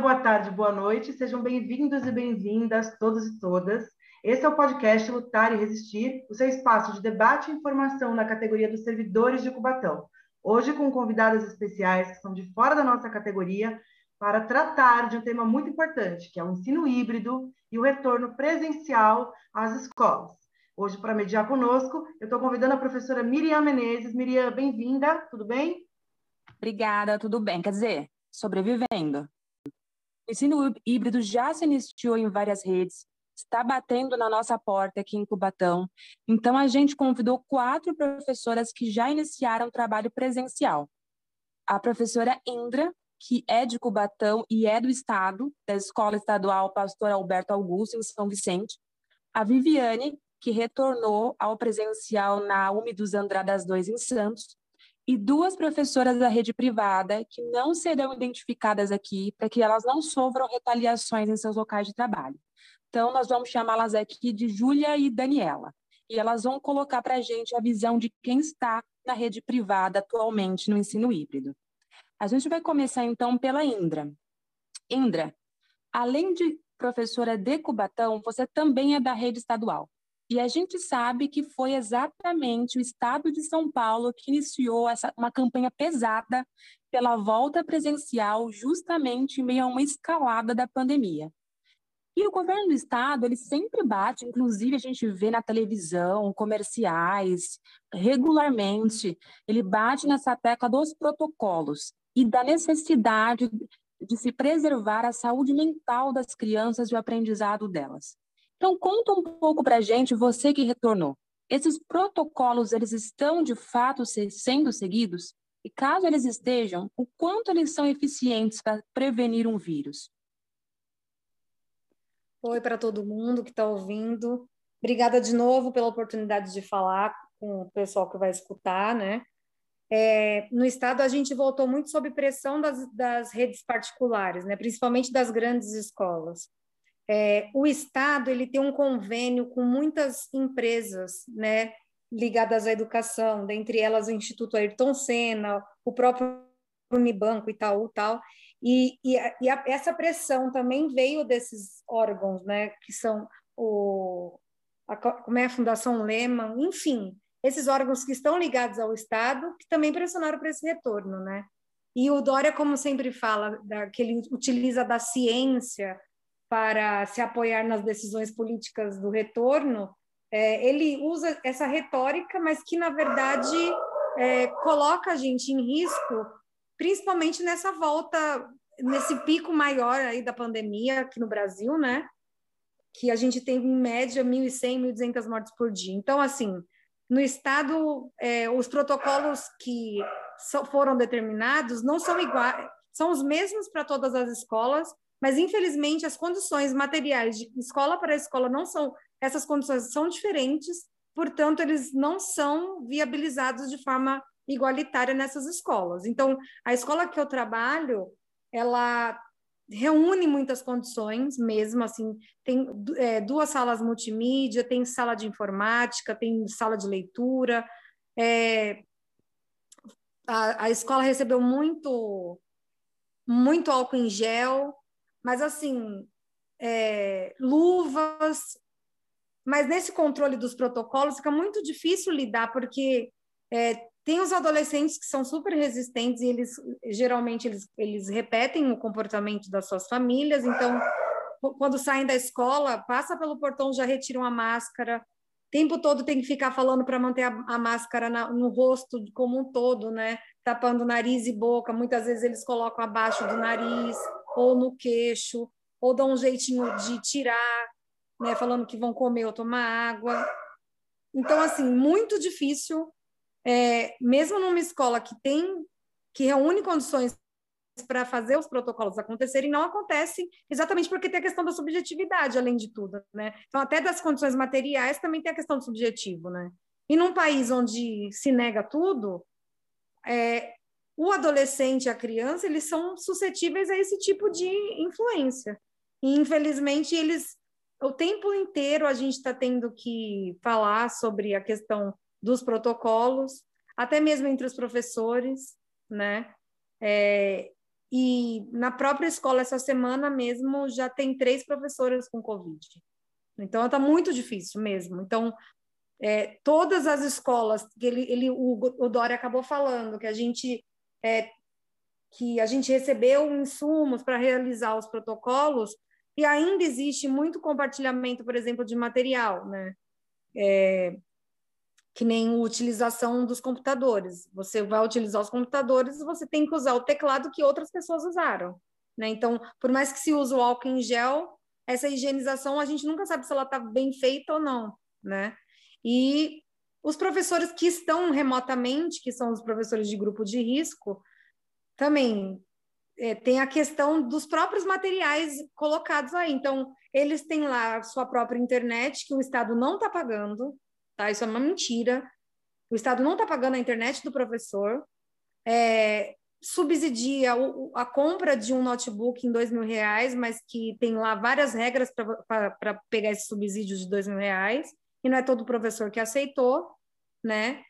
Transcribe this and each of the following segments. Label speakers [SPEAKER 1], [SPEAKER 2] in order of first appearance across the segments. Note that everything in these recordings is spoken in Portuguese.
[SPEAKER 1] Boa tarde, boa noite. Sejam bem-vindos e bem-vindas, todos e todas. Esse é o podcast Lutar e Resistir, o seu espaço de debate e informação na categoria dos servidores de Cubatão. Hoje com convidadas especiais que são de fora da nossa categoria para tratar de um tema muito importante, que é o ensino híbrido e o retorno presencial às escolas. Hoje, para mediar conosco, eu estou convidando a professora Miriam Menezes. Miriam, bem-vinda, tudo bem?
[SPEAKER 2] Obrigada, tudo bem. Quer dizer, sobrevivendo. O ensino híbrido já se iniciou em várias redes, está batendo na nossa porta aqui em Cubatão. Então, a gente convidou quatro professoras que já iniciaram o trabalho presencial. A professora Indra, que é de Cubatão e é do Estado, da Escola Estadual Pastor Alberto Augusto, em São Vicente. A Viviane, que retornou ao presencial na UMI dos Andradas 2, em Santos e duas professoras da rede privada que não serão identificadas aqui para que elas não sofram retaliações em seus locais de trabalho. Então, nós vamos chamá-las aqui de Júlia e Daniela. E elas vão colocar para a gente a visão de quem está na rede privada atualmente no ensino híbrido. A gente vai começar, então, pela Indra. Indra, além de professora de Cubatão, você também é da rede estadual. E a gente sabe que foi exatamente o Estado de São Paulo que iniciou essa, uma campanha pesada pela volta presencial, justamente em meio a uma escalada da pandemia. E o governo do estado, ele sempre bate, inclusive a gente vê na televisão, comerciais, regularmente, ele bate nessa tecla dos protocolos e da necessidade de se preservar a saúde mental das crianças e o aprendizado delas. Então, conta um pouco para a gente, você que retornou. Esses protocolos, eles estão de fato sendo seguidos? E caso eles estejam, o quanto eles são eficientes para prevenir um vírus?
[SPEAKER 3] Oi para todo mundo que está ouvindo. Obrigada de novo pela oportunidade de falar com o pessoal que vai escutar, né? É, no estado a gente voltou muito sob pressão das, das redes particulares, né? Principalmente das grandes escolas. É, o Estado ele tem um convênio com muitas empresas, né, ligadas à educação, dentre elas o Instituto Ayrton Senna, o próprio Unibanco, Itaú, tal. E, e, e a, essa pressão também veio desses órgãos, né, que são o a, como é a Fundação Lehman, enfim, esses órgãos que estão ligados ao Estado, que também pressionaram para esse retorno, né? E o Dória, como sempre fala, da, que ele utiliza da ciência para se apoiar nas decisões políticas do retorno, é, ele usa essa retórica, mas que, na verdade, é, coloca a gente em risco, principalmente nessa volta, nesse pico maior aí da pandemia aqui no Brasil, né? Que a gente tem, em média, 1.100, 1.200 mortes por dia. Então, assim, no Estado, é, os protocolos que foram determinados não são iguais, são os mesmos para todas as escolas, mas infelizmente as condições materiais de escola para escola não são, essas condições são diferentes, portanto eles não são viabilizados de forma igualitária nessas escolas. Então, a escola que eu trabalho, ela reúne muitas condições mesmo, assim, tem é, duas salas multimídia, tem sala de informática, tem sala de leitura, é, a, a escola recebeu muito muito álcool em gel, mas assim, é, luvas. Mas nesse controle dos protocolos fica muito difícil lidar, porque é, tem os adolescentes que são super resistentes e eles geralmente eles, eles repetem o comportamento das suas famílias, então quando saem da escola, passa pelo portão, já retiram a máscara, tempo todo tem que ficar falando para manter a, a máscara na, no rosto como um todo, né? Tapando nariz e boca, muitas vezes eles colocam abaixo do nariz ou no queixo, ou dão um jeitinho de tirar, né, falando que vão comer ou tomar água. Então, assim, muito difícil, é, mesmo numa escola que tem, que reúne condições para fazer os protocolos acontecerem, não acontece exatamente porque tem a questão da subjetividade, além de tudo, né? Então, até das condições materiais também tem a questão do subjetivo, né? E num país onde se nega tudo, é, o adolescente e a criança, eles são suscetíveis a esse tipo de influência. E, infelizmente, eles, o tempo inteiro, a gente está tendo que falar sobre a questão dos protocolos, até mesmo entre os professores, né? É, e na própria escola, essa semana mesmo, já tem três professoras com Covid. Então, está muito difícil mesmo. Então, é, todas as escolas, que ele, ele, o, o Dória acabou falando, que a gente é, que a gente recebeu insumos para realizar os protocolos, e ainda existe muito compartilhamento, por exemplo, de material, né? É, que nem utilização dos computadores. Você vai utilizar os computadores, você tem que usar o teclado que outras pessoas usaram. Né? Então, por mais que se use o álcool em gel, essa higienização a gente nunca sabe se ela está bem feita ou não. Né? E os professores que estão remotamente, que são os professores de grupo de risco, também é, tem a questão dos próprios materiais colocados aí. Então, eles têm lá sua própria internet, que o Estado não está pagando, tá? Isso é uma mentira. O Estado não está pagando a internet do professor, é, subsidia o, a compra de um notebook em dois mil reais, mas que tem lá várias regras para pegar esse subsídio de dois mil reais, e não é todo professor que aceitou, né?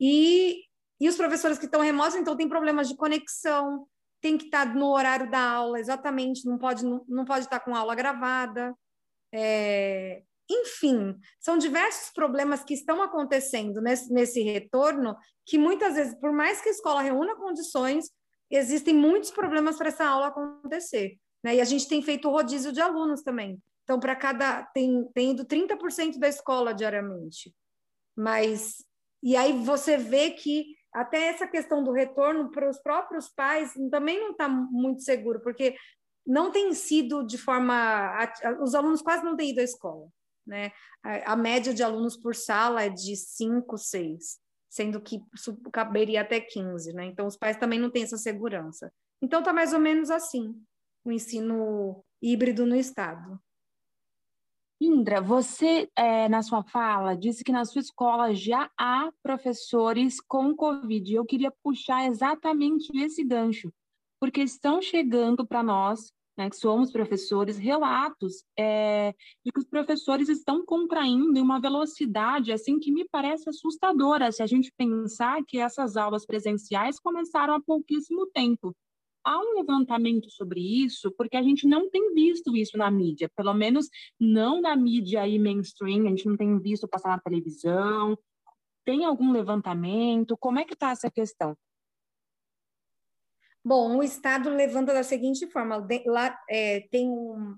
[SPEAKER 3] E, e os professores que estão remotos, então, tem problemas de conexão, tem que estar tá no horário da aula, exatamente, não pode, não, não pode estar tá com aula gravada. É, enfim, são diversos problemas que estão acontecendo nesse, nesse retorno, que muitas vezes, por mais que a escola reúna condições, existem muitos problemas para essa aula acontecer. Né? E a gente tem feito rodízio de alunos também. Então, para cada. Tem, tem ido 30% da escola diariamente. Mas. E aí você vê que até essa questão do retorno para os próprios pais também não está muito seguro, porque não tem sido de forma. Os alunos quase não têm ido à escola né? A, a média de alunos por sala é de 5, 6, sendo que caberia até 15, né? Então, os pais também não têm essa segurança. Então, está mais ou menos assim, o ensino híbrido no Estado.
[SPEAKER 2] Indra, você, é, na sua fala, disse que na sua escola já há professores com Covid. Eu queria puxar exatamente esse gancho, porque estão chegando para nós né, que somos professores, relatos é, de que os professores estão contraindo em uma velocidade assim que me parece assustadora se a gente pensar que essas aulas presenciais começaram há pouquíssimo tempo. Há um levantamento sobre isso, porque a gente não tem visto isso na mídia, pelo menos não na mídia aí mainstream, a gente não tem visto passar na televisão. Tem algum levantamento? Como é que está essa questão?
[SPEAKER 3] Bom, o Estado levanta da seguinte forma: lá é, tem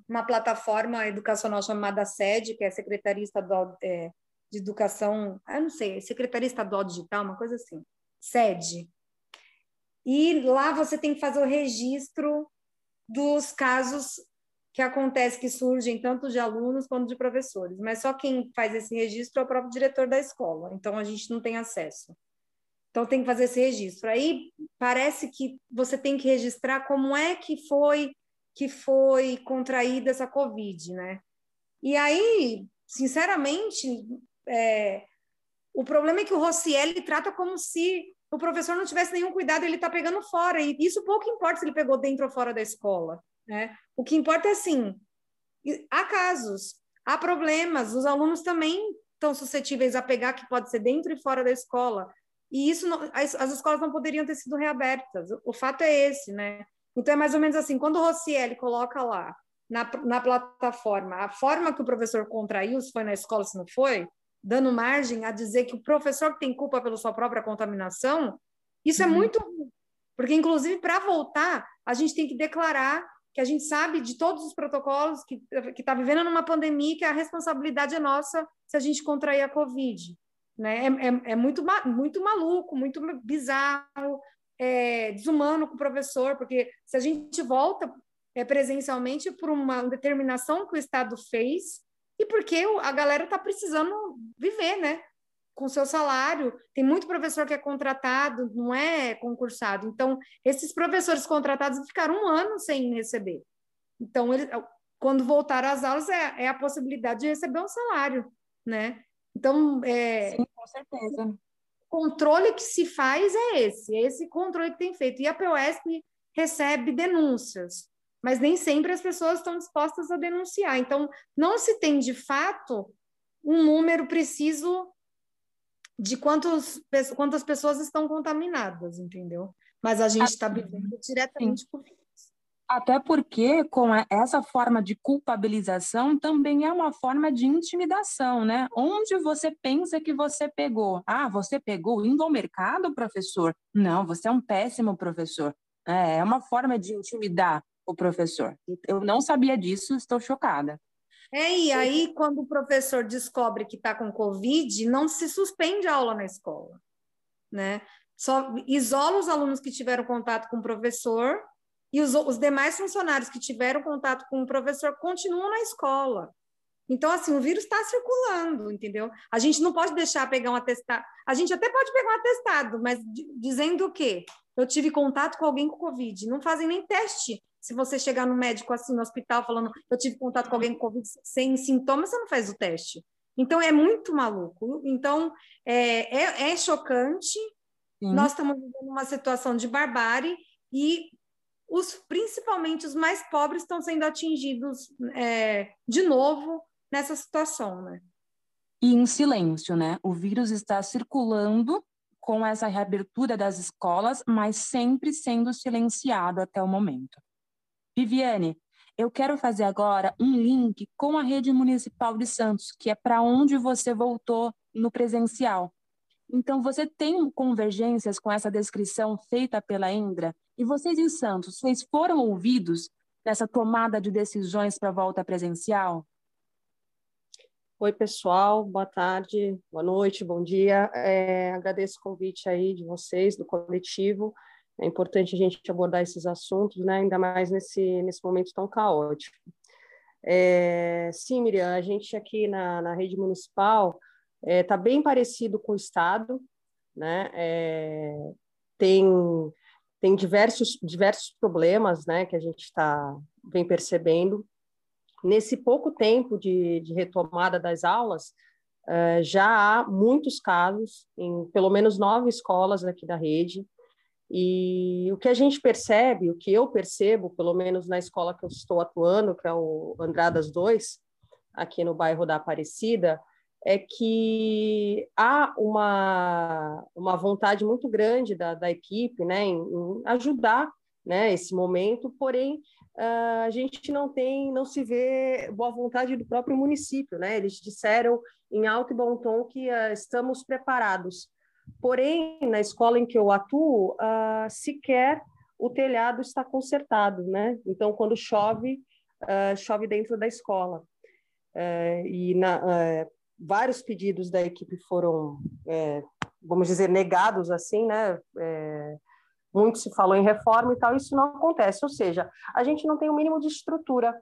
[SPEAKER 3] uma plataforma educacional chamada SED, que é Secretaria Estadual é, de Educação, ah, não sei, Secretaria Estadual Digital, uma coisa assim, SED. E lá você tem que fazer o registro dos casos que acontecem, que surgem tanto de alunos quanto de professores, mas só quem faz esse registro é o próprio diretor da escola, então a gente não tem acesso. Então tem que fazer esse registro. Aí parece que você tem que registrar como é que foi que foi contraída essa Covid, né? E aí, sinceramente, é, o problema é que o Rossielli trata como se o professor não tivesse nenhum cuidado, ele está pegando fora. E isso pouco importa se ele pegou dentro ou fora da escola. Né? O que importa é assim: há casos, há problemas, os alunos também estão suscetíveis a pegar, que pode ser dentro e fora da escola. E isso não, as, as, escolas não poderiam ter sido reabertas. O, o, fato é esse, né? Então é mais ou menos assim, quando o Rossielli coloca lá na, na plataforma a forma que o professor contraiu, se foi na escola, se não foi, dando margem a dizer que o professor tem culpa pela sua própria contaminação, isso é uhum. é muito porque inclusive para voltar, a gente tem que declarar que a gente sabe de todos os protocolos que que está vivendo numa pandemia que a responsabilidade é nossa se a gente contrair a covid. Né? É, é, é muito, muito maluco, muito bizarro, é, desumano com o professor, porque se a gente volta é, presencialmente por uma determinação que o Estado fez e porque a galera está precisando viver, né? Com seu salário. Tem muito professor que é contratado, não é concursado. Então, esses professores contratados ficaram um ano sem receber. Então, ele, quando voltar às aulas, é, é a possibilidade de receber um salário, né? Então, é,
[SPEAKER 2] Sim, com certeza. O
[SPEAKER 3] controle que se faz é esse, é esse controle que tem feito. E a POSP recebe denúncias, mas nem sempre as pessoas estão dispostas a denunciar. Então, não se tem, de fato, um número preciso de quantos, quantas pessoas estão contaminadas, entendeu? Mas a gente está vivendo diretamente por isso.
[SPEAKER 2] Até porque, com essa forma de culpabilização, também é uma forma de intimidação, né? Onde você pensa que você pegou? Ah, você pegou indo ao mercado, professor? Não, você é um péssimo professor. É, é uma forma de intimidar o professor. Eu não sabia disso, estou chocada.
[SPEAKER 3] É, e aí, quando o professor descobre que está com Covid, não se suspende a aula na escola, né? Só isola os alunos que tiveram contato com o professor e os, os demais funcionários que tiveram contato com o professor continuam na escola. Então, assim, o vírus está circulando, entendeu? A gente não pode deixar pegar um atestado. A gente até pode pegar um atestado, mas dizendo o quê? Eu tive contato com alguém com Covid. Não fazem nem teste. Se você chegar no médico, assim, no hospital, falando eu tive contato com alguém com Covid sem sintomas, você não faz o teste. Então, é muito maluco. Então, é, é, é chocante. Nós estamos vivendo uma situação de barbárie e os, principalmente os mais pobres estão sendo atingidos é, de novo nessa situação, né?
[SPEAKER 2] E em silêncio, né? O vírus está circulando com essa reabertura das escolas, mas sempre sendo silenciado até o momento. Viviane, eu quero fazer agora um link com a rede municipal de Santos, que é para onde você voltou no presencial. Então, você tem convergências com essa descrição feita pela Indra? E vocês em Santos, vocês foram ouvidos nessa tomada de decisões para a volta presencial?
[SPEAKER 4] Oi, pessoal, boa tarde, boa noite, bom dia. É, agradeço o convite aí de vocês, do coletivo. É importante a gente abordar esses assuntos, né? ainda mais nesse, nesse momento tão caótico. É, sim, Miriam, a gente aqui na, na rede municipal está é, tá bem parecido com o Estado, né? É, tem tem diversos diversos problemas, né, que a gente está vem percebendo nesse pouco tempo de, de retomada das aulas. Uh, já há muitos casos em pelo menos nove escolas aqui da rede e o que a gente percebe, o que eu percebo, pelo menos na escola que eu estou atuando, que é o Andradas 2, aqui no bairro da Aparecida, é que há uma, uma vontade muito grande da, da equipe né, em, em ajudar né, esse momento, porém uh, a gente não tem, não se vê boa vontade do próprio município, né? Eles disseram em alto e bom tom que uh, estamos preparados. Porém, na escola em que eu atuo, uh, sequer o telhado está consertado, né? Então, quando chove, chove dentro da escola. e na, vários pedidos da equipe foram, é, vamos dizer, negados assim, né? Muito se falou em reforma e tal, isso não acontece. Ou seja, a gente não tem o mínimo de estrutura,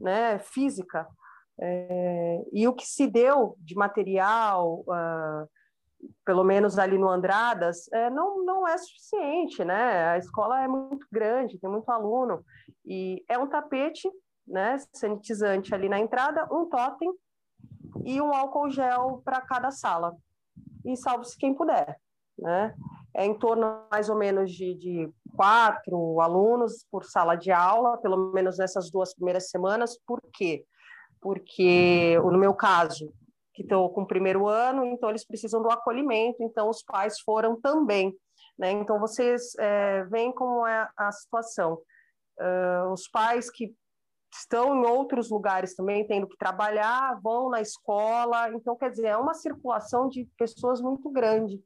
[SPEAKER 4] né, física. E o que se deu de material, uh, pelo menos ali no Andradas, é, não, não é suficiente, né? A escola é muito grande, tem muito aluno, e é um tapete, né, sanitizante ali na entrada, um totem e um álcool gel para cada sala. E salve-se quem puder, né? É em torno mais ou menos de, de quatro alunos por sala de aula, pelo menos nessas duas primeiras semanas. Por quê? Porque, no meu caso, que estou com o primeiro ano, então eles precisam do acolhimento, então os pais foram também. Né? Então, vocês é, veem como é a situação. Uh, os pais que estão em outros lugares também, tendo que trabalhar, vão na escola, então, quer dizer, é uma circulação de pessoas muito grande,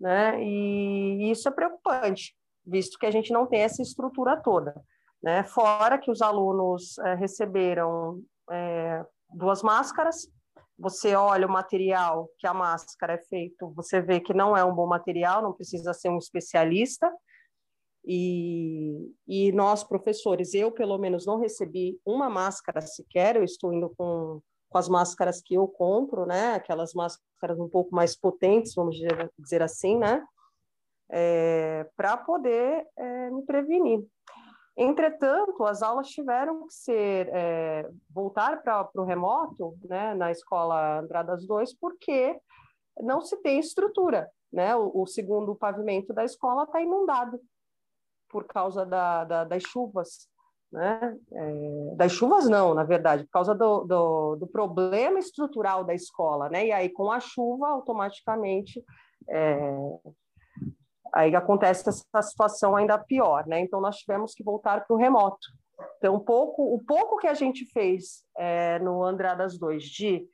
[SPEAKER 4] né? E isso é preocupante, visto que a gente não tem essa estrutura toda, né? Fora que os alunos é, receberam é, duas máscaras, você olha o material que a máscara é feito, você vê que não é um bom material, não precisa ser um especialista, e, e nós, professores, eu pelo menos não recebi uma máscara sequer, eu estou indo com, com as máscaras que eu compro, né? Aquelas máscaras um pouco mais potentes, vamos dizer, dizer assim, né? É, para poder é, me prevenir. Entretanto, as aulas tiveram que ser é, voltar para o remoto, né, na escola Andradas 2, porque não se tem estrutura, né? O, o segundo pavimento da escola está inundado por causa da, da, das chuvas, né? É, das chuvas não, na verdade, por causa do, do, do, problema estrutural da escola, né? E aí com a chuva automaticamente é, aí acontece essa situação ainda pior, né? Então nós tivemos que voltar para o remoto, Então, pouco, o pouco que a gente fez é, no Andradas 2 de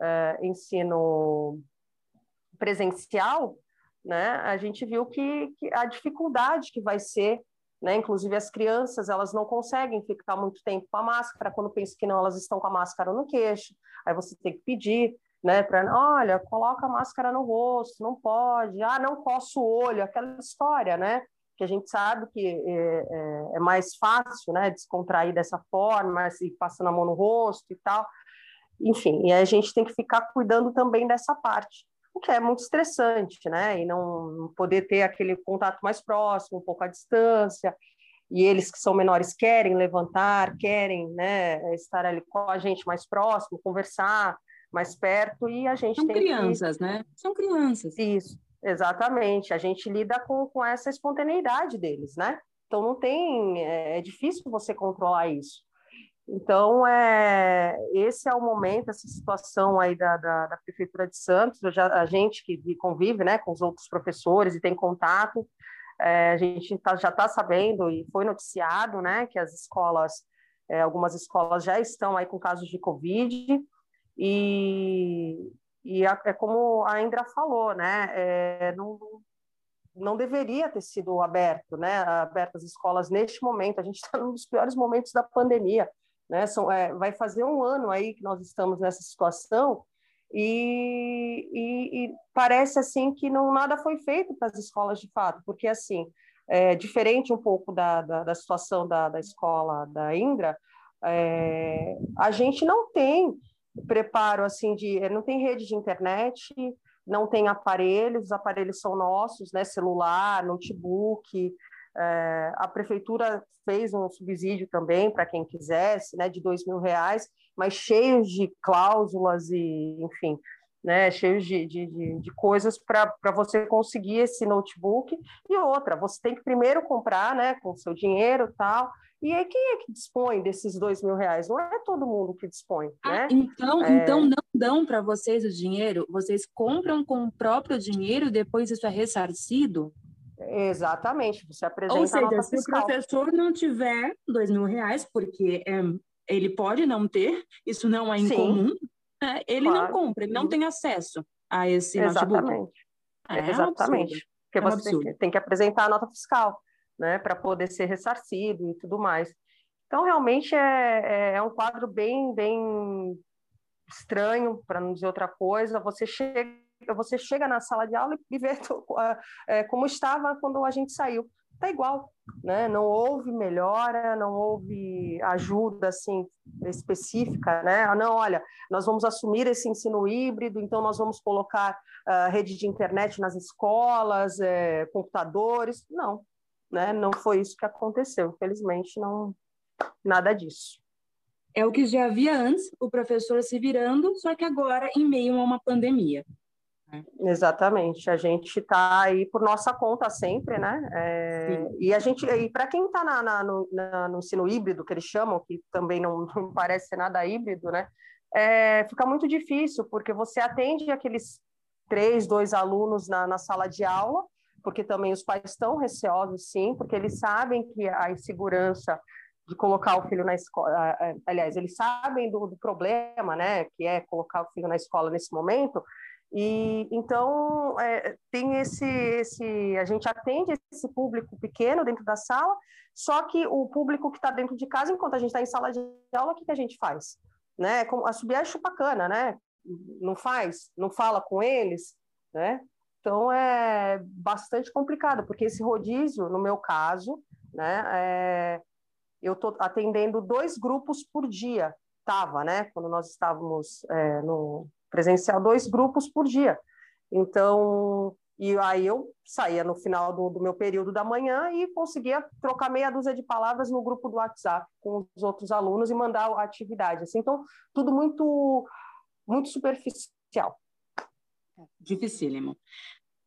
[SPEAKER 4] é, ensino presencial, né, a gente viu que, que, a dificuldade que vai ser, né, inclusive as crianças, elas não conseguem ficar muito tempo com a máscara, quando pensam que não, elas estão com a máscara no queixo, aí você tem que pedir, né, para, olha, coloca a máscara no rosto, não pode, ah, não coça o olho, aquela história, né, que a gente sabe que é, é, é mais fácil, né, descontrair dessa forma, se passando a mão no rosto e tal, enfim, e a gente tem que ficar cuidando também dessa parte, o que é muito estressante, né, e não poder ter aquele contato mais próximo, um pouco à distância, e eles que são menores querem levantar, querem, né, estar ali com a gente mais próximo, conversar mais perto, e a gente
[SPEAKER 2] são crianças,
[SPEAKER 4] que...
[SPEAKER 2] né? São crianças.
[SPEAKER 4] Isso, Exatamente, a gente lida com, com essa espontaneidade deles, né? Então não tem, é, é difícil você controlar isso. Então, é, esse é o momento, essa situação aí da, da, da Prefeitura de Santos, já, a gente que convive né, com os outros professores e tem contato, é, a gente tá, já está sabendo e foi noticiado né, que as escolas, é, algumas escolas já estão aí com casos de Covid, e, e é como a Indra falou, né? É, não, não deveria ter sido aberto, né? Abertas as escolas neste momento. A gente está num dos piores momentos da pandemia, né? São, é, vai fazer um ano aí que nós estamos nessa situação e, e, e parece assim que não nada foi feito para as escolas de fato, porque assim é, diferente um pouco da, da, da situação da, da escola da Indra, é, a gente não tem preparo assim de não tem rede de internet, não tem aparelhos, os aparelhos são nossos, né? Celular, notebook. É, a prefeitura fez um subsídio também para quem quisesse, né? De dois mil reais, mas cheios de cláusulas e, enfim, né, cheios de, de, de, de coisas para você conseguir esse notebook. E outra, você tem que primeiro comprar né, com seu dinheiro tal, e aí, quem é que dispõe desses dois mil reais? Não é todo mundo que dispõe, ah, né?
[SPEAKER 2] Então, é... então não dão para vocês o dinheiro? Vocês compram com o próprio dinheiro, depois isso é ressarcido?
[SPEAKER 4] Exatamente, você apresenta
[SPEAKER 2] Ou seja, se
[SPEAKER 4] fiscal.
[SPEAKER 2] o professor não tiver dois mil reais, porque é, ele pode não ter, isso não é incomum, é, ele claro. não compra, ele não tem acesso a esse
[SPEAKER 4] Exatamente.
[SPEAKER 2] notebook.
[SPEAKER 4] É, Exatamente. Porque é um você tem que apresentar a nota fiscal né, para poder ser ressarcido e tudo mais. Então, realmente é, é, é um quadro bem, bem estranho, para não dizer outra coisa. Você chega, você chega na sala de aula e vê é, como estava quando a gente saiu. Está igual, né? Não houve melhora, não houve ajuda assim específica, né? Ah, não, olha, nós vamos assumir esse ensino híbrido, então nós vamos colocar uh, rede de internet nas escolas, é, computadores. Não, né? Não foi isso que aconteceu, infelizmente, não nada disso.
[SPEAKER 2] É o que já havia antes, o professor se virando, só que agora em meio a uma pandemia.
[SPEAKER 4] Exatamente, a gente está aí por nossa conta sempre, né? É, e a gente, e para quem está na, na, no, na, no, ensino híbrido, que eles chamam, que também não, não parece nada híbrido, né? É, fica muito difícil, porque você atende aqueles três, dois alunos na, na sala de aula, porque também os pais estão receosos, sim, porque eles sabem que a insegurança de colocar o filho na escola, aliás, eles sabem do, do, problema, né, que é colocar o filho na escola nesse momento, e então é, tem esse, esse, a gente atende esse público pequeno dentro da sala, só que o público que está dentro de casa, enquanto a gente está em sala de aula, o que, que a gente faz? Né? Como, a subir é chupacana, né? Não faz, não fala com eles, né? Então é bastante complicado, porque esse rodízio, no meu caso, né, é, eu estou atendendo dois grupos por dia, estava, né, quando nós estávamos é, no presencial, dois grupos por dia. Então, e aí eu saía no final do, do, meu período da manhã e conseguia trocar meia dúzia de palavras no grupo do WhatsApp com os outros alunos e mandar a atividade. Assim, então, tudo muito, muito superficial.
[SPEAKER 2] Dificílimo.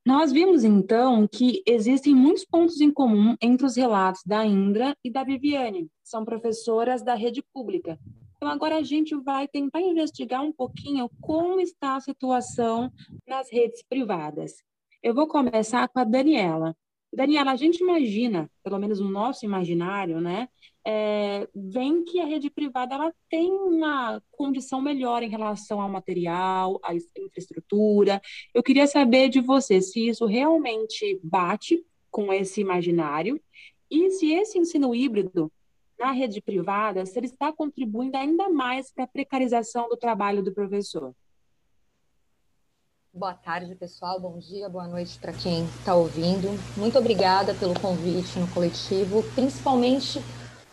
[SPEAKER 2] Nós vimos, então, que existem muitos pontos em comum entre os relatos da Indra e da Viviane, são professoras da rede pública. Então, agora a gente vai tentar investigar um pouquinho como está a situação nas redes privadas. Eu vou começar com a Daniela. Daniela, a gente imagina, pelo menos no nosso imaginário, né, é, vem que a rede privada ela tem uma condição melhor em relação ao material, à infraestrutura. Eu queria saber de você se isso realmente bate com esse imaginário e se esse ensino híbrido na rede privada, se ele está contribuindo ainda mais para a precarização do trabalho do professor.
[SPEAKER 5] Boa tarde, pessoal. Bom dia, boa noite para quem está ouvindo. Muito obrigada pelo convite no coletivo, principalmente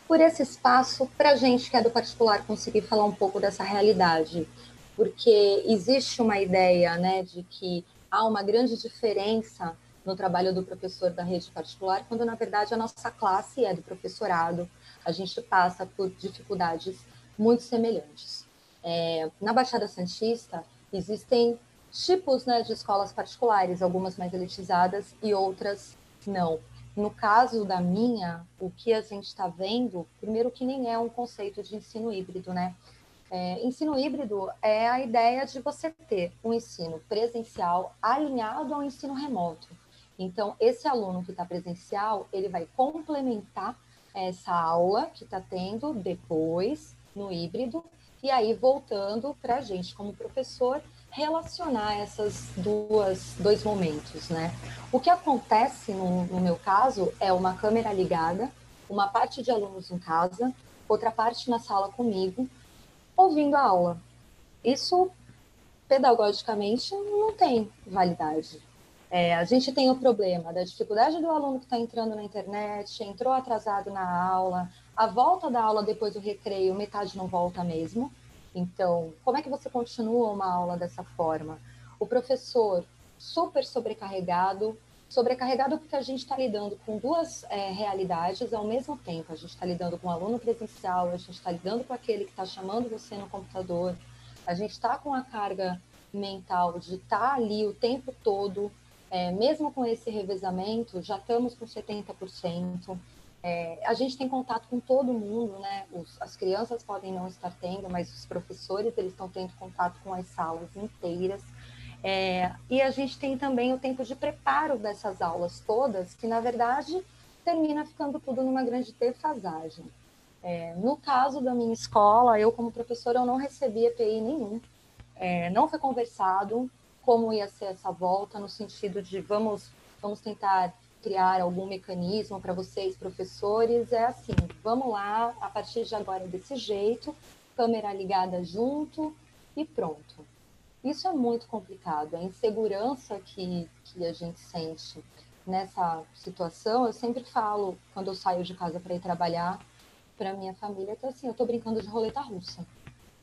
[SPEAKER 5] por esse espaço para a gente que é do particular conseguir falar um pouco dessa realidade, porque existe uma ideia né, de que há uma grande diferença no trabalho do professor da rede particular, quando na verdade a nossa classe é do professorado, a gente passa por dificuldades muito semelhantes. É, na Baixada Santista existem tipos né, de escolas particulares, algumas mais elitizadas e outras não. No caso da minha, o que a gente está vendo, primeiro que nem é um conceito de ensino híbrido, né? É, ensino híbrido é a ideia de você ter um ensino presencial alinhado ao ensino remoto. Então, esse aluno que está presencial, ele vai complementar essa aula que está tendo depois no híbrido, e aí voltando para a gente como professor relacionar essas duas dois momentos, né? O que acontece no, no meu caso é uma câmera ligada, uma parte de alunos em casa, outra parte na sala comigo, ouvindo a aula. Isso pedagogicamente não tem validade. É, a gente tem o problema da dificuldade do aluno que está entrando na internet, entrou atrasado na aula, a volta da aula depois do recreio, metade não volta mesmo. Então, como é que você continua uma aula dessa forma? O professor super sobrecarregado, sobrecarregado porque a gente está lidando com duas é, realidades ao mesmo tempo. A gente está lidando com o aluno presencial, a gente está lidando com aquele que está chamando você no computador, a gente está com a carga mental de estar tá ali o tempo todo, é, mesmo com esse revezamento, já estamos com 70%. É, a gente tem contato com todo mundo, né? Os, as crianças podem não estar tendo, mas os professores eles estão tendo contato com as salas inteiras. É, e a gente tem também o tempo de preparo dessas aulas todas, que na verdade termina ficando tudo numa grande defasagem. É, no caso da minha escola, eu como professora eu não recebi EPI nenhum, é, não foi conversado como ia ser essa volta no sentido de vamos vamos tentar criar algum mecanismo para vocês, professores, é assim: vamos lá, a partir de agora é desse jeito, câmera ligada junto e pronto. Isso é muito complicado. A insegurança que, que a gente sente nessa situação, eu sempre falo, quando eu saio de casa para ir trabalhar, para minha família, que assim, eu estou brincando de roleta russa,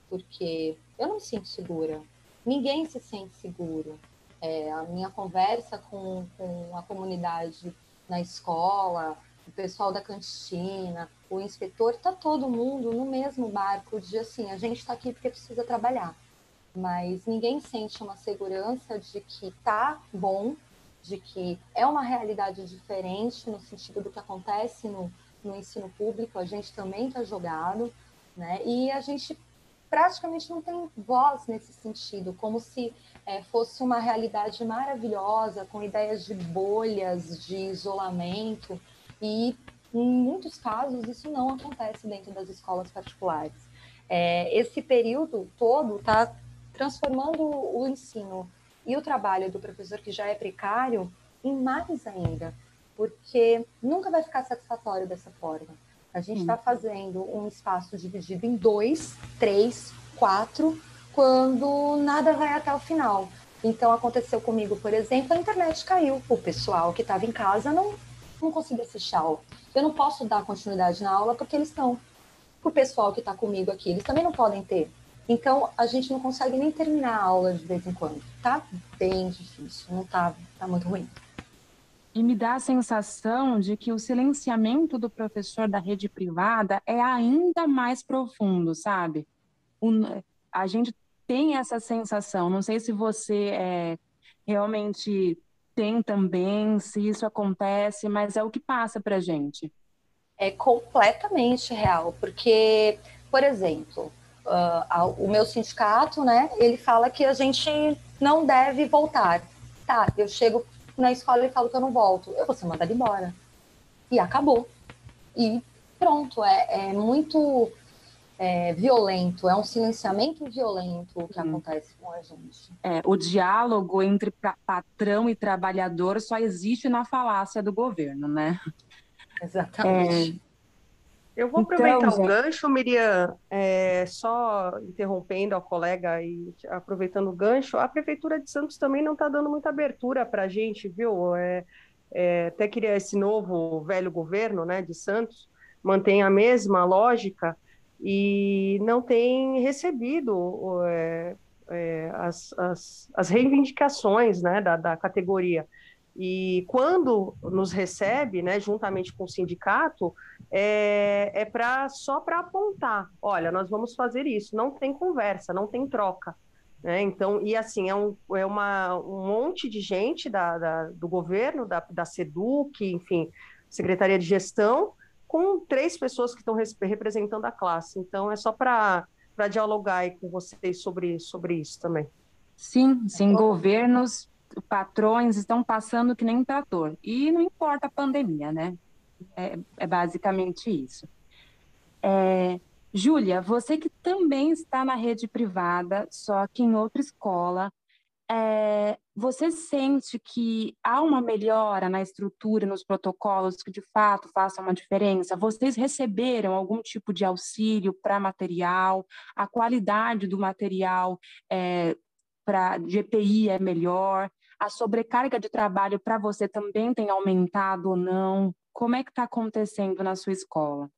[SPEAKER 5] porque eu não me sinto segura. Ninguém se sente seguro é, a minha conversa com, com a comunidade na escola, o pessoal da cantina, o inspetor, está todo mundo no mesmo barco de assim, a gente está aqui porque precisa trabalhar. Mas ninguém sente uma segurança de que tá bom, de que é uma realidade diferente no sentido do que acontece no, no ensino público, a gente também está jogado, né? E a gente praticamente não tem voz nesse sentido, como se é, fosse uma realidade maravilhosa, com ideias de bolhas, de isolamento, e em muitos casos isso não acontece dentro das escolas particulares. É, esse período todo está transformando o ensino e o trabalho do professor que já é precário em mais ainda, porque nunca vai ficar satisfatório dessa forma. A gente está fazendo um espaço dividido em dois, três, quatro, quando nada vai até o final. Então aconteceu comigo, por exemplo, a internet caiu. O pessoal que estava em casa não, não conseguia assistir a aula. Eu não posso dar continuidade na aula porque eles estão. O pessoal que está comigo aqui, eles também não podem ter. Então a gente não consegue nem terminar a aula de vez em quando. Tá bem difícil, não tá, tá muito ruim.
[SPEAKER 2] E me dá a sensação de que o silenciamento do professor da rede privada é ainda mais profundo, sabe? O, a gente tem essa sensação. Não sei se você é, realmente tem também, se isso acontece, mas é o que passa para gente.
[SPEAKER 5] É completamente real, porque, por exemplo, uh, o meu sindicato, né, ele fala que a gente não deve voltar. Tá, eu chego na escola e falo que eu não volto. Eu vou ser mandada embora. E acabou. E pronto, é, é muito é, violento, é um silenciamento violento o que hum. acontece com a gente.
[SPEAKER 2] É, o diálogo entre patrão e trabalhador só existe na falácia do governo, né?
[SPEAKER 5] Exatamente.
[SPEAKER 4] É... Eu vou então, aproveitar então, o gancho, Miriam, é, só interrompendo a colega e aproveitando o gancho, a Prefeitura de Santos também não está dando muita abertura para a gente, viu? É, é, até queria esse novo velho governo né, de Santos mantém a mesma lógica e não tem recebido é, é, as, as, as, reivindicações né, da, da, categoria. E quando nos recebe, né, juntamente com o sindicato, é, é pra, só para apontar: olha, nós vamos fazer isso. Não tem conversa, não tem troca. Né? Então, e assim, é, um, é uma, um monte de gente da, da do governo, da, da SEDUC, enfim, Secretaria de Gestão, com três pessoas que estão representando a classe. Então, é só para dialogar com vocês sobre, sobre isso também.
[SPEAKER 2] Sim, sim, governos, patrões estão passando que nem um trator. E não importa a pandemia, né? É, é basicamente isso. É, Júlia, você que também está na rede privada, só que em outra escola, é, você sente que há uma melhora na estrutura, nos protocolos que de fato façam uma diferença? Vocês receberam algum tipo de auxílio para material? A qualidade do material é, para GPI é melhor? A sobrecarga de trabalho para você também tem aumentado ou não? Como é que está acontecendo na sua escola?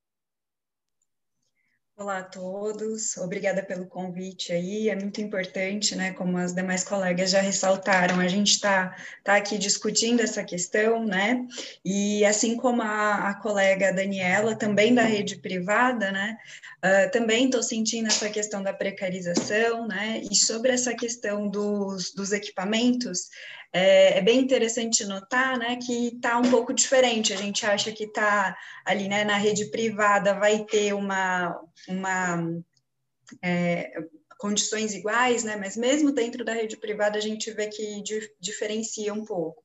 [SPEAKER 6] Olá a todos, obrigada pelo convite aí, é muito importante, né, como as demais colegas já ressaltaram, a gente está tá aqui discutindo essa questão, né, e assim como a, a colega Daniela, também da rede privada, né, uh, também estou sentindo essa questão da precarização, né, e sobre essa questão dos, dos equipamentos, é, é, bem interessante notar né, que está um pouco diferente. A gente acha que está ali né, na rede privada vai ter uma, uma é, condições iguais, né? Mas mesmo dentro da rede privada a gente vê que di diferencia um pouco.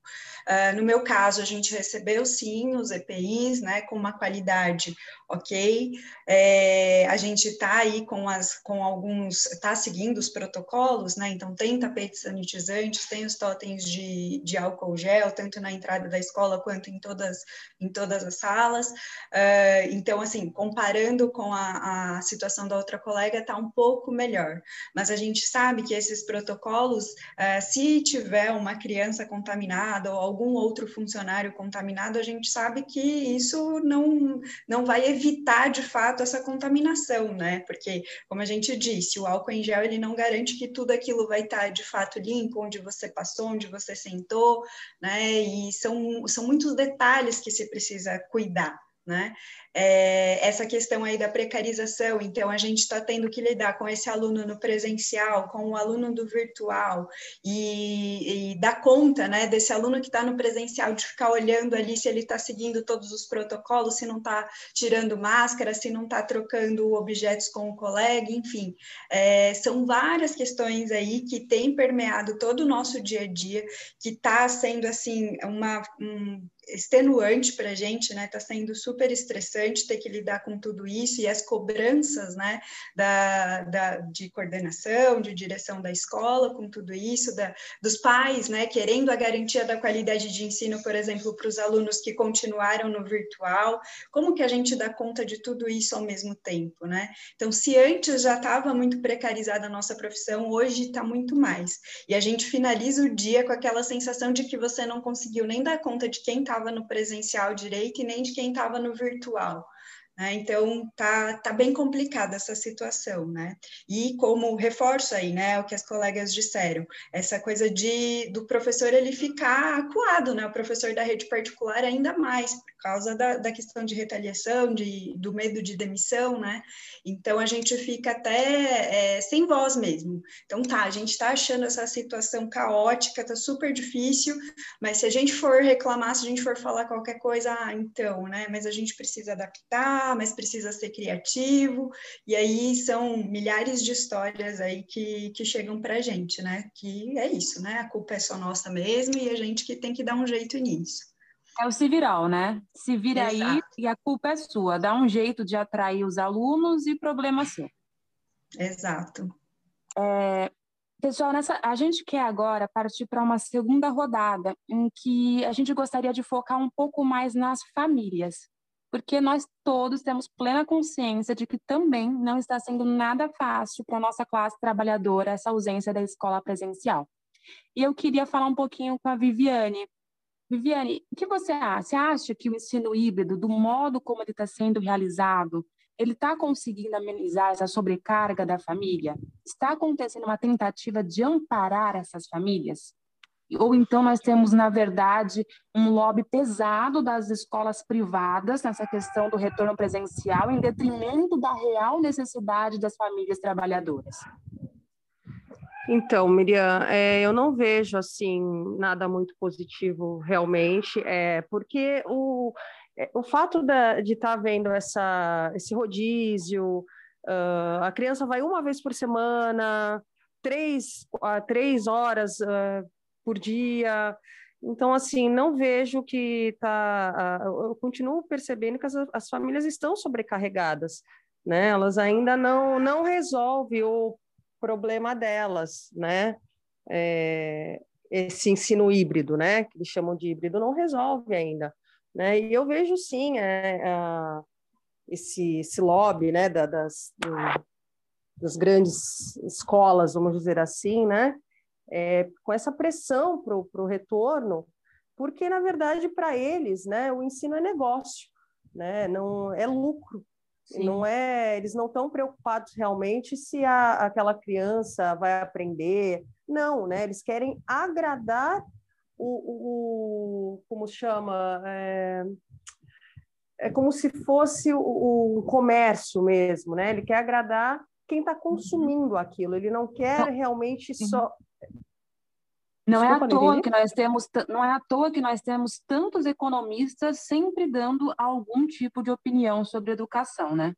[SPEAKER 6] Uh, no meu caso, a gente recebeu sim os EPIs, né? Com uma qualidade ok? É, a gente está aí com, as, com alguns, está seguindo os protocolos, né? Então, tem tapetes sanitizantes, tem os totens de, de álcool gel, tanto na entrada da escola quanto em todas, em todas as salas. Uh, então, assim, comparando com a, a situação da outra colega, está um pouco melhor. Mas a gente sabe que esses protocolos, uh, se tiver uma criança contaminada ou algum outro funcionário contaminado, a gente sabe que isso não, não vai evitar evitar de fato essa contaminação, né? Porque, como a gente disse, o álcool em gel ele não garante que tudo aquilo vai estar de fato limpo, onde você passou, onde você sentou, né? E são, são muitos detalhes que se precisa cuidar. Né? É, essa questão aí da precarização, então a gente está tendo que lidar com esse aluno no presencial, com o aluno do virtual, e, e dar conta né, desse aluno que está no presencial, de ficar olhando ali se ele está seguindo todos os protocolos, se não está tirando máscara, se não está trocando objetos com o colega, enfim. É, são várias questões aí que têm permeado todo o nosso dia a dia, que está sendo assim uma. Um, extenuante para a gente, né? Está sendo super estressante ter que lidar com tudo isso e as cobranças, né? Da, da, de coordenação, de direção da escola, com tudo isso, da, dos pais, né? Querendo a garantia da qualidade de ensino, por exemplo, para os alunos que continuaram no virtual. Como que a gente dá conta de tudo isso ao mesmo tempo, né? Então, se antes já estava muito precarizada a nossa profissão, hoje está muito mais. E a gente finaliza o dia com aquela sensação de que você não conseguiu nem dar conta de quem estava no presencial direito e nem de quem estava no virtual. Né? Então, tá, tá bem complicada essa situação, né? E como reforço aí, né, o que as colegas disseram, essa coisa de do professor ele ficar acuado, né? O professor da rede particular ainda mais, por causa da, da questão de retaliação, de, do medo de demissão, né? Então, a gente fica até é, sem voz mesmo. Então, tá, a gente está achando essa situação caótica, tá super difícil, mas se a gente for reclamar, se a gente for falar qualquer coisa, ah, então, né? Mas a gente precisa adaptar, mas precisa ser criativo, e aí são milhares de histórias aí que, que chegam para a gente, né? Que é isso, né? A culpa é só nossa mesmo e a gente que tem que dar um jeito nisso.
[SPEAKER 2] É o se viral, né? Se vira Exato. aí e a culpa é sua. Dá um jeito de atrair os alunos e problema seu.
[SPEAKER 6] Exato.
[SPEAKER 2] É, pessoal, nessa, a gente quer agora partir para uma segunda rodada, em que a gente gostaria de focar um pouco mais nas famílias, porque nós todos temos plena consciência de que também não está sendo nada fácil para a nossa classe trabalhadora essa ausência da escola presencial. E eu queria falar um pouquinho com a Viviane. Viviane, o que você acha? Você acha que o ensino híbrido, do modo como ele está sendo realizado, ele está conseguindo amenizar essa sobrecarga da família? Está acontecendo uma tentativa de amparar essas famílias? Ou então nós temos, na verdade, um lobby pesado das escolas privadas nessa questão do retorno presencial, em detrimento da real necessidade das famílias trabalhadoras?
[SPEAKER 4] Então, Miriam, é, eu não vejo assim nada muito positivo realmente, é, porque o, é, o fato da, de estar tá vendo essa, esse rodízio, uh, a criança vai uma vez por semana, três, uh, três horas uh, por dia. Então, assim, não vejo que está. eu continuo percebendo que as, as famílias estão sobrecarregadas, né? Elas ainda não, não resolvem o problema delas, né? É, esse ensino híbrido, né? Que eles chamam de híbrido, não resolve ainda. Né? E eu vejo sim é, é, esse, esse lobby né, da, das, das grandes escolas, vamos dizer assim, né? É, com essa pressão para o retorno, porque, na verdade, para eles, né, o ensino é negócio, né, não é lucro. Sim. Não é, eles não estão preocupados realmente se a, aquela criança vai aprender. Não, né? Eles querem agradar o, o como chama, é, é como se fosse o, o, comércio mesmo, né? Ele quer agradar quem está consumindo aquilo. Ele não quer realmente só
[SPEAKER 2] não é, à toa que nós temos, não é à toa que nós temos tantos economistas sempre dando algum tipo de opinião sobre educação, né?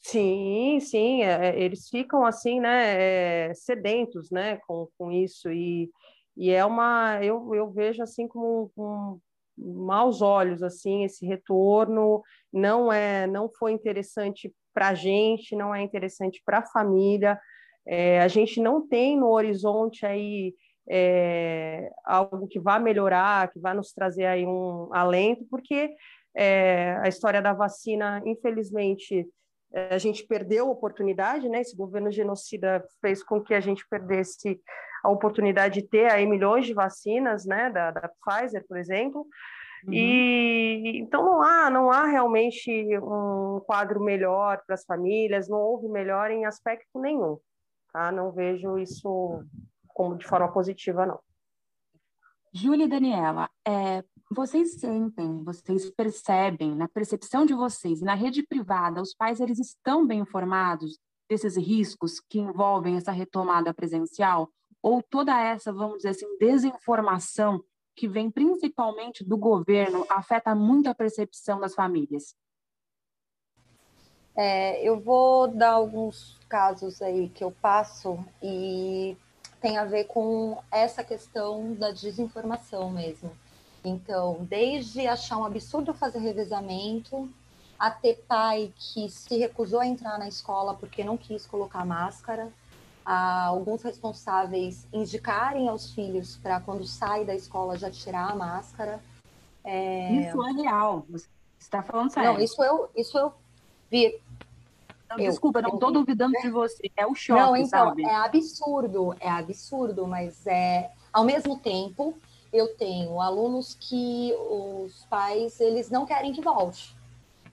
[SPEAKER 4] Sim, sim, é, é, eles ficam assim, né, é, sedentos, né, com, com isso. E, e é uma, eu, eu vejo assim com, com maus olhos assim esse retorno. Não é, não foi interessante para a gente, não é interessante para a família, é, a gente não tem no horizonte aí é, algo que vá melhorar, que vá nos trazer aí um alento, porque é, a história da vacina, infelizmente, é, a gente perdeu a oportunidade, né? Esse governo genocida fez com que a gente perdesse a oportunidade de ter aí milhões de vacinas, né? Da, da Pfizer, por exemplo. Uhum. E então não há, não há realmente um quadro melhor para as famílias, não houve melhor em aspecto nenhum. Tá? Não vejo isso como de forma positiva, não.
[SPEAKER 2] Júlia e Daniela, é, vocês sentem, vocês percebem, na percepção de vocês, na rede privada, os pais eles estão bem informados desses riscos que envolvem essa retomada presencial? Ou toda essa, vamos dizer assim, desinformação que vem principalmente do governo afeta muito a percepção das famílias?
[SPEAKER 5] É, eu vou dar alguns casos aí que eu passo e tem a ver com essa questão da desinformação mesmo. Então, desde achar um absurdo fazer revezamento, a ter pai que se recusou a entrar na escola porque não quis colocar máscara, a alguns responsáveis indicarem aos filhos para quando sai da escola já tirar a máscara.
[SPEAKER 2] É... Isso é real. Você está falando sério?
[SPEAKER 5] Não, isso eu, isso eu vi.
[SPEAKER 2] Não, eu, desculpa, não estou duvidando de você. É o choque, não, então, sabe?
[SPEAKER 5] É absurdo, é absurdo, mas é ao mesmo tempo eu tenho alunos que os pais eles não querem que volte.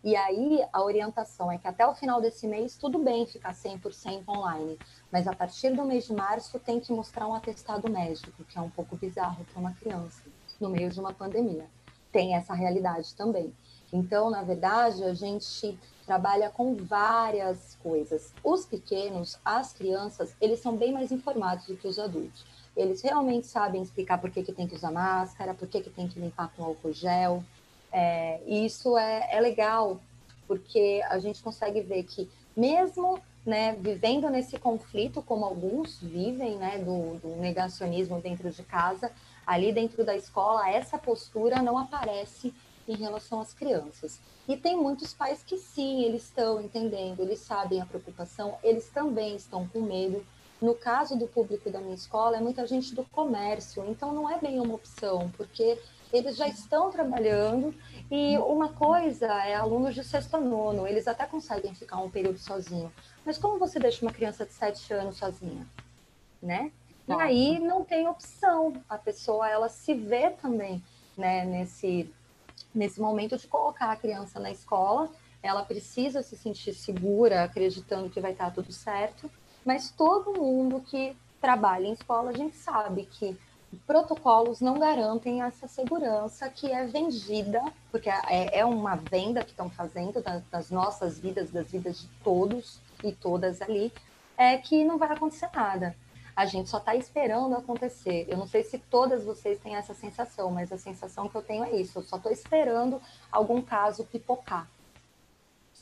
[SPEAKER 5] E aí a orientação é que até o final desse mês tudo bem ficar 100% online, mas a partir do mês de março tem que mostrar um atestado médico, que é um pouco bizarro para uma criança no meio de uma pandemia. Tem essa realidade também. Então, na verdade, a gente trabalha com várias coisas. Os pequenos, as crianças, eles são bem mais informados do que os adultos. Eles realmente sabem explicar por que, que tem que usar máscara, por que, que tem que limpar com álcool gel. É, e isso é, é legal, porque a gente consegue ver que, mesmo né, vivendo nesse conflito, como alguns vivem, né, do, do negacionismo dentro de casa, Ali dentro da escola, essa postura não aparece em relação às crianças. E tem muitos pais que sim, eles estão entendendo, eles sabem a preocupação, eles também estão com medo. No caso do público da minha escola, é muita gente do comércio, então não é bem uma opção, porque eles já estão trabalhando e uma coisa é alunos de sexto nono, eles até conseguem ficar um período sozinho. Mas como você deixa uma criança de sete anos sozinha, né? E aí não tem opção, a pessoa ela se vê também, né, nesse nesse momento de colocar a criança na escola, ela precisa se sentir segura, acreditando que vai estar tudo certo, mas todo mundo que trabalha em escola, a gente sabe que protocolos não garantem essa segurança que é vendida, porque é, é uma venda que estão fazendo das, das, nossas vidas, das vidas de todos e todas ali, é que não vai acontecer nada. A gente só está esperando acontecer. Eu não sei se todas vocês têm essa sensação, mas a sensação que eu tenho é isso. Eu só estou esperando algum caso pipocar.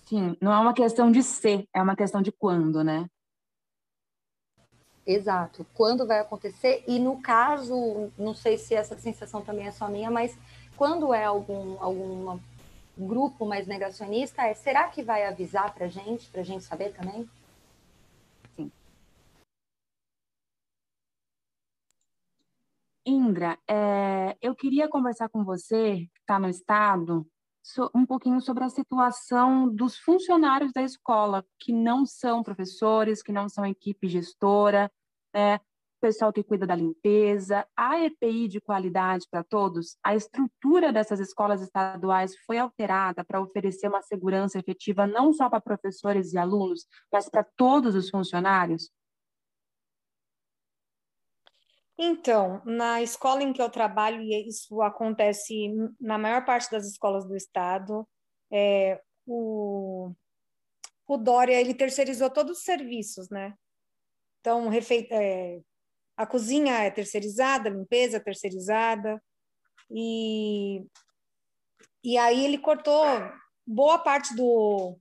[SPEAKER 2] Sim, não é uma questão de ser, é uma questão de quando, né?
[SPEAKER 5] Exato. Quando vai acontecer? E no caso, não sei se essa sensação também é só minha, mas quando é algum algum grupo mais negacionista, é será que vai avisar para gente, para gente saber também?
[SPEAKER 2] Indra, é, eu queria conversar com você, que está no estado, um pouquinho sobre a situação dos funcionários da escola, que não são professores, que não são equipe gestora, né? pessoal que cuida da limpeza, a EPI de qualidade para todos, a estrutura dessas escolas estaduais foi alterada para oferecer uma segurança efetiva não só para professores e alunos, mas para todos os funcionários?
[SPEAKER 3] Então, na escola em que eu trabalho, e isso acontece na maior parte das escolas do estado, é, o, o Dória ele terceirizou todos os serviços, né? Então, refe... é, a cozinha é terceirizada, a limpeza é terceirizada, e, e aí ele cortou boa parte do,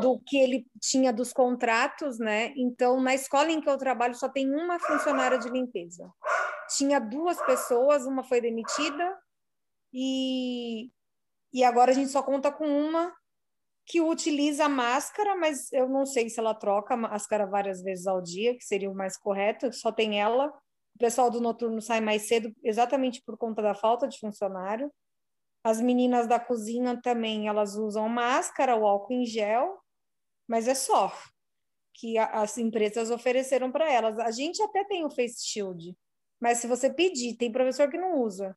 [SPEAKER 3] do que ele tinha dos contratos, né? Então, na escola em que eu trabalho, só tem uma funcionária de limpeza. Tinha duas pessoas, uma foi demitida e, e agora a gente só conta com uma que utiliza máscara, mas eu não sei se ela troca a máscara várias vezes ao dia, que seria o mais correto, só tem ela. O pessoal do noturno sai mais cedo, exatamente por conta da falta de funcionário. As meninas da cozinha também, elas usam máscara, o álcool em gel, mas é só que a, as empresas ofereceram para elas. A gente até tem o face shield, mas se você pedir, tem professor que não usa.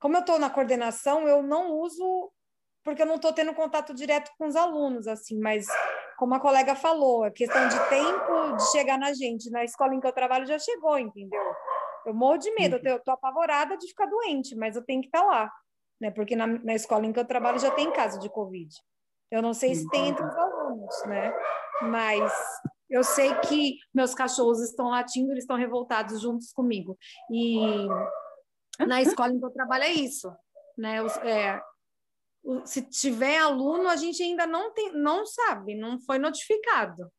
[SPEAKER 3] Como eu estou na coordenação, eu não uso porque eu não estou tendo contato direto com os alunos, assim, mas como a colega falou, a questão de tempo de chegar na gente, na escola em que eu trabalho já chegou, entendeu? Eu morro de medo, eu estou apavorada de ficar doente, mas eu tenho que estar tá lá, né? Porque na, na escola em que eu trabalho já tem caso de Covid. Eu não sei se tem entre os alunos, né? Mas eu sei que meus cachorros estão latindo, eles estão revoltados juntos comigo. E na escola em que eu trabalho é isso, né? É, se tiver aluno, a gente ainda não tem, não sabe, não foi notificado,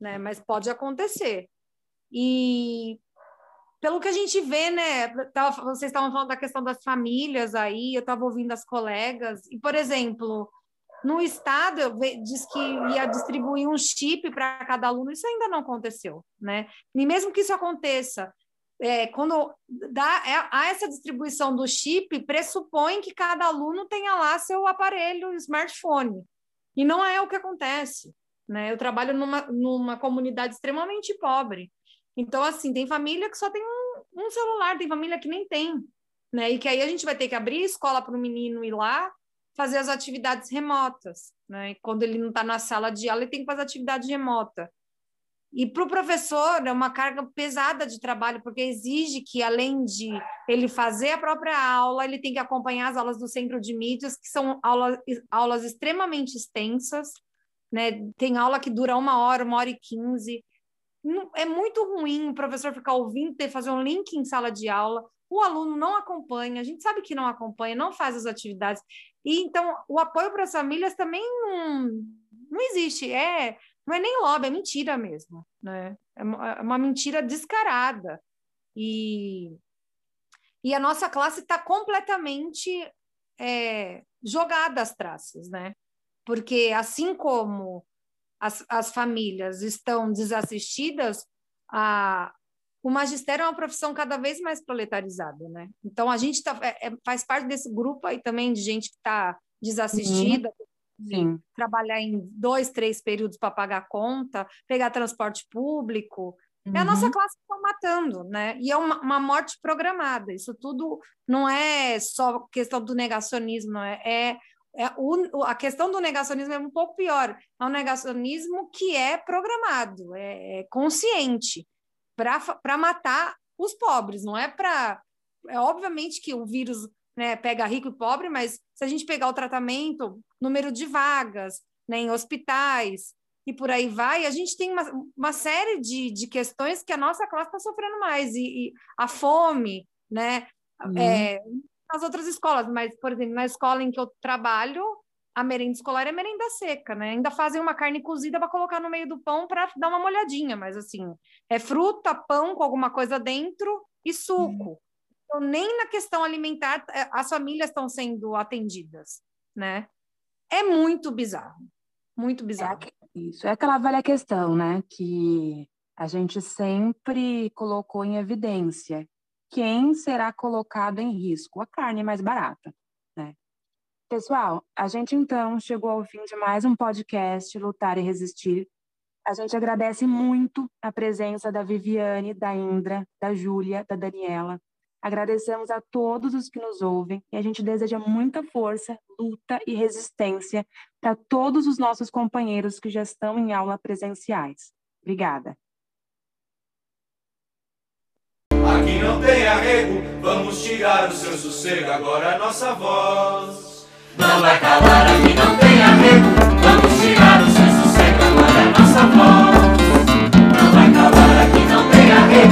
[SPEAKER 3] né? Mas pode acontecer. E pelo que a gente vê, né? Vocês estavam falando da questão das famílias aí, eu estava ouvindo as colegas, e, por exemplo, no estado, diz que ia distribuir um chip para cada aluno, isso ainda não aconteceu, né? E mesmo que isso aconteça, é, quando dá é, há essa distribuição do chip, pressupõe que cada aluno tenha lá seu aparelho smartphone. E não é o que acontece. Né? Eu trabalho numa, numa comunidade extremamente pobre. Então, assim, tem família que só tem um, um celular, tem família que nem tem. Né? E que aí a gente vai ter que abrir escola para o menino ir lá fazer as atividades remotas. Né? E quando ele não está na sala de aula, ele tem que fazer atividade remota. E para o professor é uma carga pesada de trabalho, porque exige que, além de ele fazer a própria aula, ele tem que acompanhar as aulas do centro de mídias, que são aulas, aulas extremamente extensas. Né? Tem aula que dura uma hora, uma hora e quinze. É muito ruim o professor ficar ouvindo, ter fazer um link em sala de aula. O aluno não acompanha, a gente sabe que não acompanha, não faz as atividades. E então o apoio para as famílias também não, não existe. É não é nem lobby, é mentira mesmo, né? É uma, é mentira descarada. E E a nossa classe está completamente é, jogada às traças, né? Porque assim como as, as famílias estão desassistidas, a, o magistério é uma profissão cada vez mais proletarizada, né? Então a gente tá, é, é faz parte desse grupo aí também de gente que está desassistida,
[SPEAKER 2] uhum.
[SPEAKER 3] trabalhar em dois, três períodos para pagar conta, pegar transporte público. Uhum. É a nossa uhum. classe que está matando, né? E é uma, uma, morte programada. Isso tudo não é só questão do negacionismo, é, é, é o, a questão do negacionismo é um pouco pior. É um negacionismo que é programado, é, é consciente para matar os pobres, não é para. É obviamente que o vírus né, pega rico e pobre, mas se a gente pegar o tratamento, número de vagas né, em hospitais, e por aí vai, a gente tem uma, uma série de, de questões que a nossa classe está sofrendo mais, e, e, a fome, né? Uhum. É, nas outras escolas, mas, por exemplo, na escola em que eu trabalho, a merenda escolar é merenda seca, né? Ainda fazem uma carne cozida para colocar no meio do pão para dar uma molhadinha, mas assim, é fruta, pão com alguma coisa dentro e suco. Uhum. Então, nem na questão alimentar é, as famílias estão sendo atendidas, né? É muito bizarro, muito bizarro. É,
[SPEAKER 2] isso, é aquela velha questão, né, que a gente sempre colocou em evidência. Quem será colocado em risco? A carne mais barata? Pessoal, a gente então chegou ao fim de mais um podcast Lutar e Resistir. A gente agradece muito a presença da Viviane, da Indra, da Júlia, da Daniela. Agradecemos a todos os que nos ouvem e a gente deseja muita força, luta e resistência para todos os nossos companheiros que já estão em aula presenciais. Obrigada.
[SPEAKER 7] Aqui não tem arrego, vamos tirar o seu sossego, agora a nossa voz. Não vai calar aqui, não tenha medo. Vamos tirar o seu sossego, agora é nossa voz. Não vai calar aqui, não tenha medo.